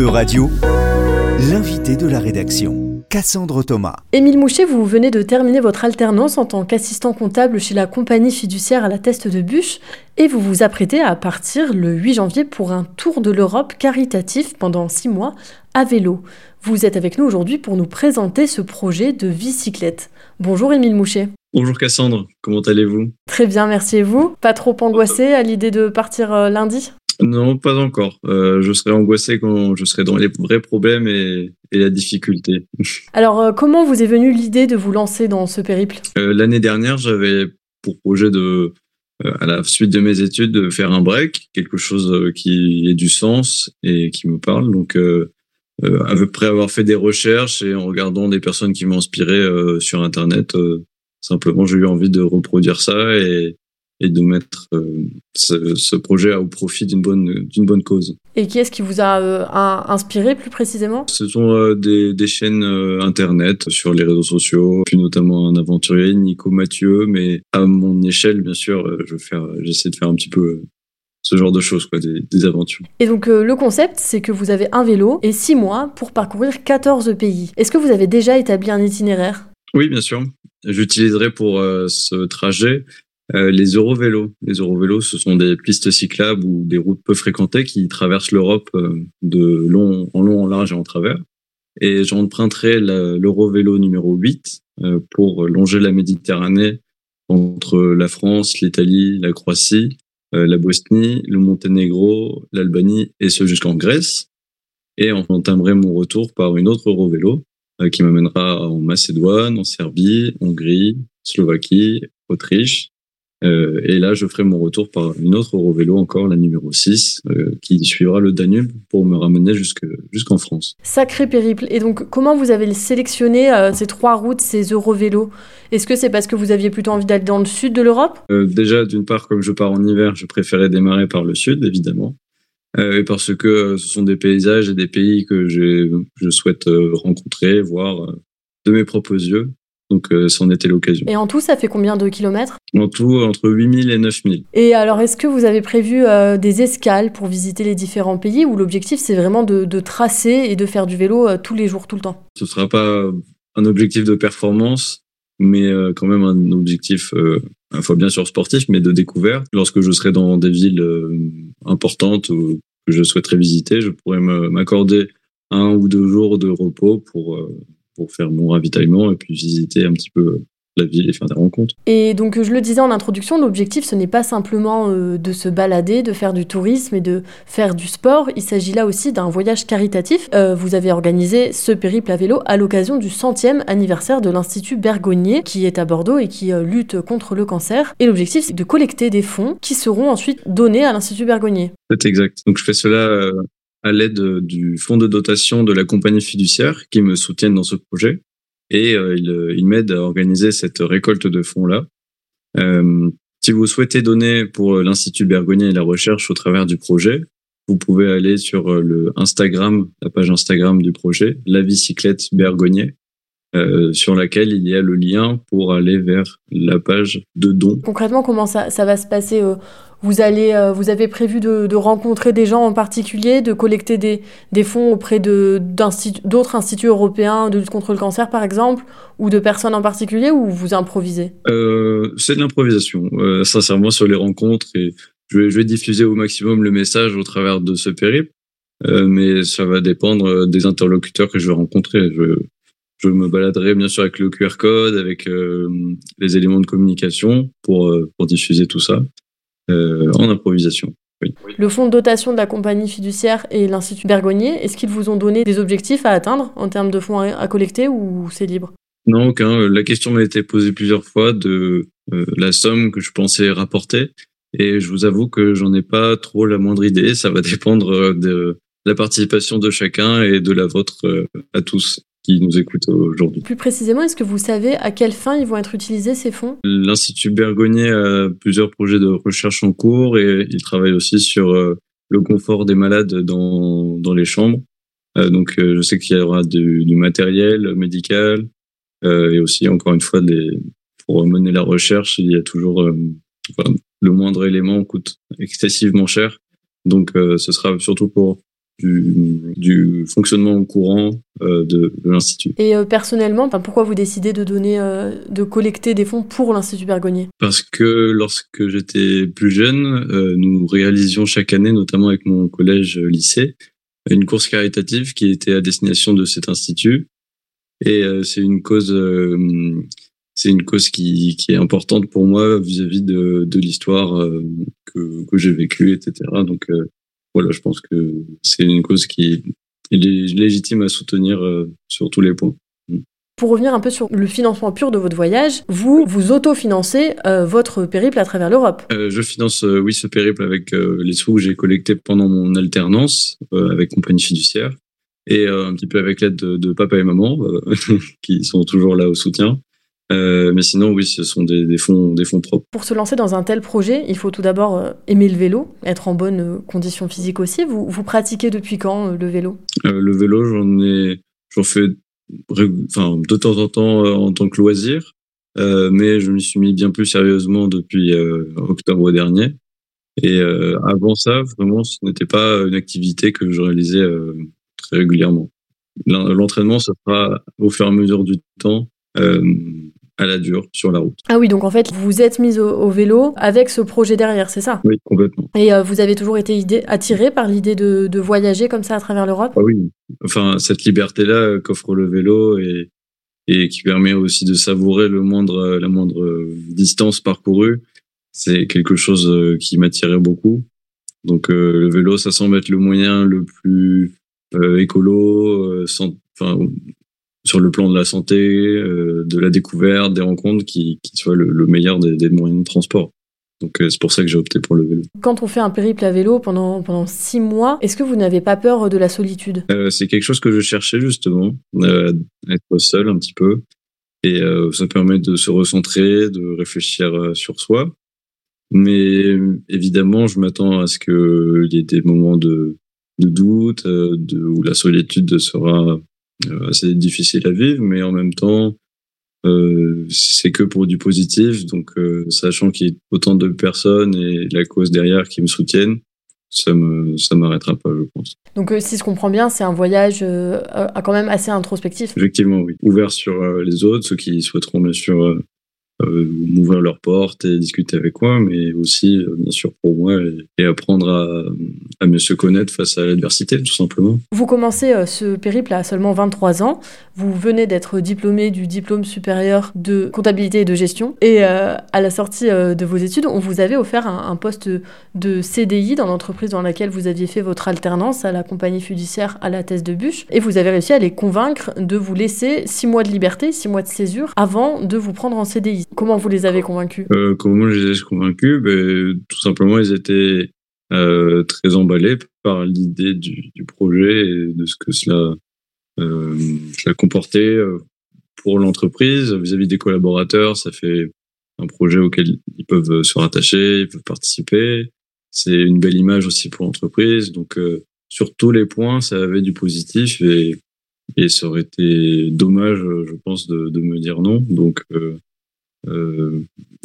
E-Radio, l'invité de la rédaction, Cassandre Thomas. Émile Mouchet, vous venez de terminer votre alternance en tant qu'assistant comptable chez la compagnie fiduciaire à la Teste de Bûche et vous vous apprêtez à partir le 8 janvier pour un tour de l'Europe caritatif pendant six mois à vélo. Vous êtes avec nous aujourd'hui pour nous présenter ce projet de bicyclette. Bonjour Émile Mouchet. Bonjour Cassandre, comment allez-vous? Très bien, merci et vous. Pas trop angoissé à l'idée de partir euh, lundi? Non, pas encore. Euh, je serai angoissé quand je serai dans les vrais problèmes et, la difficulté. Alors, euh, comment vous est venue l'idée de vous lancer dans ce périple? Euh, L'année dernière, j'avais pour projet de, à la suite de mes études, de faire un break, quelque chose qui ait du sens et qui me parle. Donc, après avoir fait des recherches et en regardant des personnes qui m'ont inspiré sur Internet, simplement, j'ai eu envie de reproduire ça et et de mettre euh, ce, ce, projet au profit d'une bonne, d'une bonne cause. Et qui est-ce qui vous a euh, inspiré plus précisément? Ce sont euh, des, des, chaînes internet sur les réseaux sociaux, puis notamment un aventurier, Nico Mathieu, mais à mon échelle, bien sûr, je faire, j'essaie de faire un petit peu ce genre de choses, quoi, des, des aventures. Et donc le concept, c'est que vous avez un vélo et six mois pour parcourir 14 pays. Est-ce que vous avez déjà établi un itinéraire? Oui, bien sûr. J'utiliserai pour ce trajet euh, les Eurovélos. Les Eurovélos, ce sont des pistes cyclables ou des routes peu fréquentées qui traversent l'Europe euh, de long en long, en large et en travers. Et j'emprunterai l'Eurovélo numéro 8 euh, pour longer la Méditerranée entre la France, l'Italie, la Croatie, la Bosnie, le Monténégro, l'Albanie et ce jusqu'en Grèce. Et entamerai mon retour par une autre Eurovélo qui m'amènera en Macédoine, en Serbie, Hongrie, Slovaquie, Autriche, euh, et là, je ferai mon retour par une autre Eurovélo, encore la numéro 6, euh, qui suivra le Danube pour me ramener jusqu'en France. Sacré périple. Et donc, comment vous avez sélectionné euh, ces trois routes, ces Eurovélos Est-ce que c'est parce que vous aviez plutôt envie d'aller dans le sud de l'Europe? Déjà, d'une part, comme je pars en hiver, je préférais démarrer par le sud, évidemment. et parce que ce sont des paysages et des pays que je souhaite rencontrer, voir de mes propres yeux. Donc, euh, c'en était l'occasion. Et en tout, ça fait combien de kilomètres? En tout, entre 8000 et 9000. Et alors, est-ce que vous avez prévu euh, des escales pour visiter les différents pays ou l'objectif, c'est vraiment de, tracer et de faire du vélo euh, tous les jours, tout le temps? Ce ne sera pas un objectif de performance, mais quand même un objectif, une fois bien sûr sportif, mais de découverte. Lorsque je serai dans des villes importantes que je souhaiterais visiter, je pourrais m'accorder un ou deux jours de repos pour pour faire mon ravitaillement et puis visiter un petit peu la ville et faire des rencontres. Et donc, je le disais en introduction, l'objectif, ce n'est pas simplement euh, de se balader, de faire du tourisme et de faire du sport. Il s'agit là aussi d'un voyage caritatif. Euh, vous avez organisé ce périple à vélo à l'occasion du centième anniversaire de l'Institut Bergonier, qui est à Bordeaux et qui euh, lutte contre le cancer. Et l'objectif, c'est de collecter des fonds qui seront ensuite donnés à l'Institut Bergonier. C'est exact. Donc, je fais cela à l'aide du fonds de dotation de la compagnie fiduciaire qui me soutiennent dans ce projet. Et euh, il, euh, il m'aide à organiser cette récolte de fonds-là. Euh, si vous souhaitez donner pour l'Institut Bergonier et la recherche au travers du projet, vous pouvez aller sur le Instagram, la page Instagram du projet, la bicyclette Bergonier, euh, sur laquelle il y a le lien pour aller vers la page de dons. Concrètement, comment ça, ça va se passer euh, vous, allez, euh, vous avez prévu de, de, rencontrer des gens en particulier, de collecter des, des fonds auprès d'autres instituts européens de lutte contre le cancer, par exemple, ou de personnes en particulier, ou vous improvisez? C'est de l'improvisation, sincèrement, sur les rencontres. Et je vais, je vais diffuser au maximum le message au travers de ce périple. mais ça va dépendre des interlocuteurs que je vais rencontrer. Je, je me baladerai bien sûr avec le QR code, avec euh, les éléments de communication pour, euh, pour diffuser tout ça euh, en improvisation. Le fonds de dotation de la compagnie fiduciaire et l'Institut Bergonier, est-ce qu'ils vous ont donné des objectifs à atteindre en termes de fonds à, collecter ou c'est libre? Non, aucun. La question m'a été posée plusieurs fois de la somme que je pensais rapporter. Et je vous avoue que j'en ai pas trop la moindre idée. Ça va dépendre de la participation de chacun et de la vôtre à tous qui nous écoutent aujourd'hui. Plus précisément, est-ce que vous savez à quelle fin ils vont être utilisés ces fonds? L'Institut Bergonier a plusieurs projets de recherche en cours et il travaille aussi sur euh, le confort des malades dans, dans les chambres. Euh, donc euh, je sais qu'il y aura du, du matériel médical et aussi encore une fois des, pour mener la recherche, il y a toujours le moindre élément coûte excessivement cher. Donc ce sera surtout pour du, du fonctionnement courant euh, de, de l'institut. Et euh, personnellement, pourquoi vous décidez de donner, euh, de collecter des fonds pour l'institut Bergonier Parce que lorsque j'étais plus jeune, nous réalisions chaque année, notamment avec mon collège lycée, une course caritative qui était à destination de cet institut. Et c'est une cause c'est une cause qui, qui est importante pour moi vis-à-vis de, de l'histoire euh, que, que j'ai vécue, etc. Donc euh, voilà, je pense que c'est une cause qui est légitime à soutenir euh, sur tous les points. Mm. Pour revenir un peu sur le financement pur de votre voyage, vous vous autofinancez votre périple à travers l'Europe. Euh, je finance oui ce périple avec les sous que j'ai collectés pendant mon alternance avec compagnie fiduciaire et un petit peu avec l'aide de, de, papa et maman qui sont toujours là au soutien. Euh, mais sinon, oui, ce sont des, des, fonds, des fonds propres. Pour se lancer dans un tel projet, il faut tout d'abord euh, aimer le vélo, être en bonne euh, condition physique aussi. Vous, vous pratiquez depuis quand le vélo? Le vélo, j'en ai, j'en fais, enfin, de temps en temps en tant que loisir, mais je m'y suis mis bien plus sérieusement depuis octobre dernier. Et avant ça, vraiment, ce n'était pas une activité que je réalisais très régulièrement. L'entraînement, ça sera au fur et à mesure du temps. Euh, à la dure sur la route. Ah oui, donc en fait, vous êtes mis au, vélo avec ce projet derrière, c'est ça? Oui, complètement. Et euh, vous avez toujours été attiré par l'idée de, de, voyager comme ça à travers l'Europe? Ah Oui, enfin, cette liberté-là qu'offre le vélo et, et qui permet aussi de savourer le moindre, la moindre distance parcourue, c'est quelque chose euh, qui m'attirait beaucoup. Donc euh, le vélo, ça semble être le moyen le plus euh, écolo, sans, enfin, sur le plan de la santé, euh, de la découverte, des rencontres, qui, qui soit le, meilleur des, moyens de transport. Donc euh, c'est pour ça que j'ai opté pour le vélo. Quand on fait un périple à vélo pendant pendant six mois, est-ce que vous n'avez pas peur de la solitude? Euh, C'est quelque chose que je cherchais justement, être seul un petit peu, et ça permet de se recentrer, de réfléchir sur soi. Mais évidemment, je m'attends à ce qu'il y ait des moments de, de doute, de, où la solitude sera euh, assez difficile à vivre, mais en même temps, euh, c'est que pour du positif. Donc, euh, sachant qu'il y a autant de personnes et la cause derrière qui me soutiennent, ça me ça m'arrêtera pas, je pense. Donc, si je comprends bien, c'est un voyage quand même assez introspectif. Effectivement, oui. Ouvert sur les autres, ceux qui souhaiteront bien sûr euh, m'ouvrir leurs portes et discuter avec moi, mais aussi, euh, bien sûr, pour moi, et, apprendre à, mieux se connaître face à l'adversité, tout simplement. Vous commencez euh, ce périple à seulement 23 ans. Vous venez d'être diplômé du diplôme supérieur de comptabilité et de gestion. Et à la sortie de vos études, on vous avait offert un, poste de CDI dans l'entreprise dans laquelle vous aviez fait votre alternance à la compagnie fiduciaire à la thèse de Bûche. Et vous avez réussi à les convaincre de vous laisser six mois de liberté, six mois de césure, avant de vous prendre en CDI. Comment vous les avez convaincus euh, Comment je les ai convaincus? Ben, Tout simplement, ils étaient euh, très emballés par l'idée du, du, projet et de ce que cela, euh, cela comportait euh, pour l'entreprise vis-à-vis des collaborateurs. Ça fait un projet auquel ils peuvent se rattacher, ils peuvent participer. C'est une belle image aussi pour l'entreprise. Donc, euh, sur tous les points, ça avait du positif et, et ça aurait été dommage, je pense, de, de me dire non. Donc, euh, euh,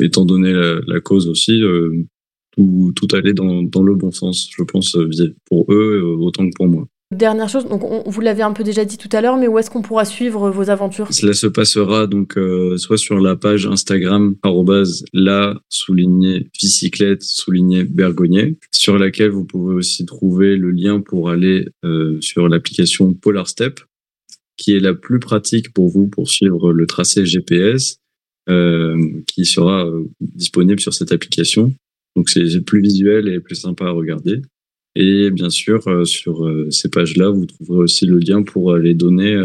étant donné la, cause aussi, euh, tout, tout allait dans, dans, le bon sens, je pense, pour eux autant que pour moi. Dernière chose, donc on, vous l'avez un peu déjà dit tout à l'heure, mais où est-ce qu'on pourra suivre vos aventures? Cela se passera donc euh, soit sur la page Instagram la souligné bicyclette souligné bergonnier, sur laquelle vous pouvez aussi trouver le lien pour aller euh, sur l'application Polar Step, qui est la plus pratique pour vous pour suivre le tracé GPS euh, qui sera euh, disponible sur cette application. Donc c'est plus visuel et plus sympa à regarder. Et bien sûr, euh, sur ces pages-là, vous trouverez aussi le lien pour les donner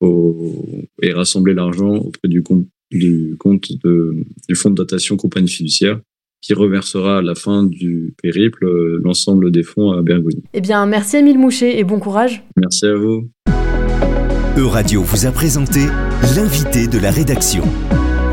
au, et rassembler l'argent auprès du compte, du compte de, du fonds de dotation compagnie fiduciaire qui reversera à la fin du périple l'ensemble des fonds à Bergogne. Eh bien, merci Émile Moucher et bon courage. Merci à vous. Euradio vous a présenté l'invité de la rédaction.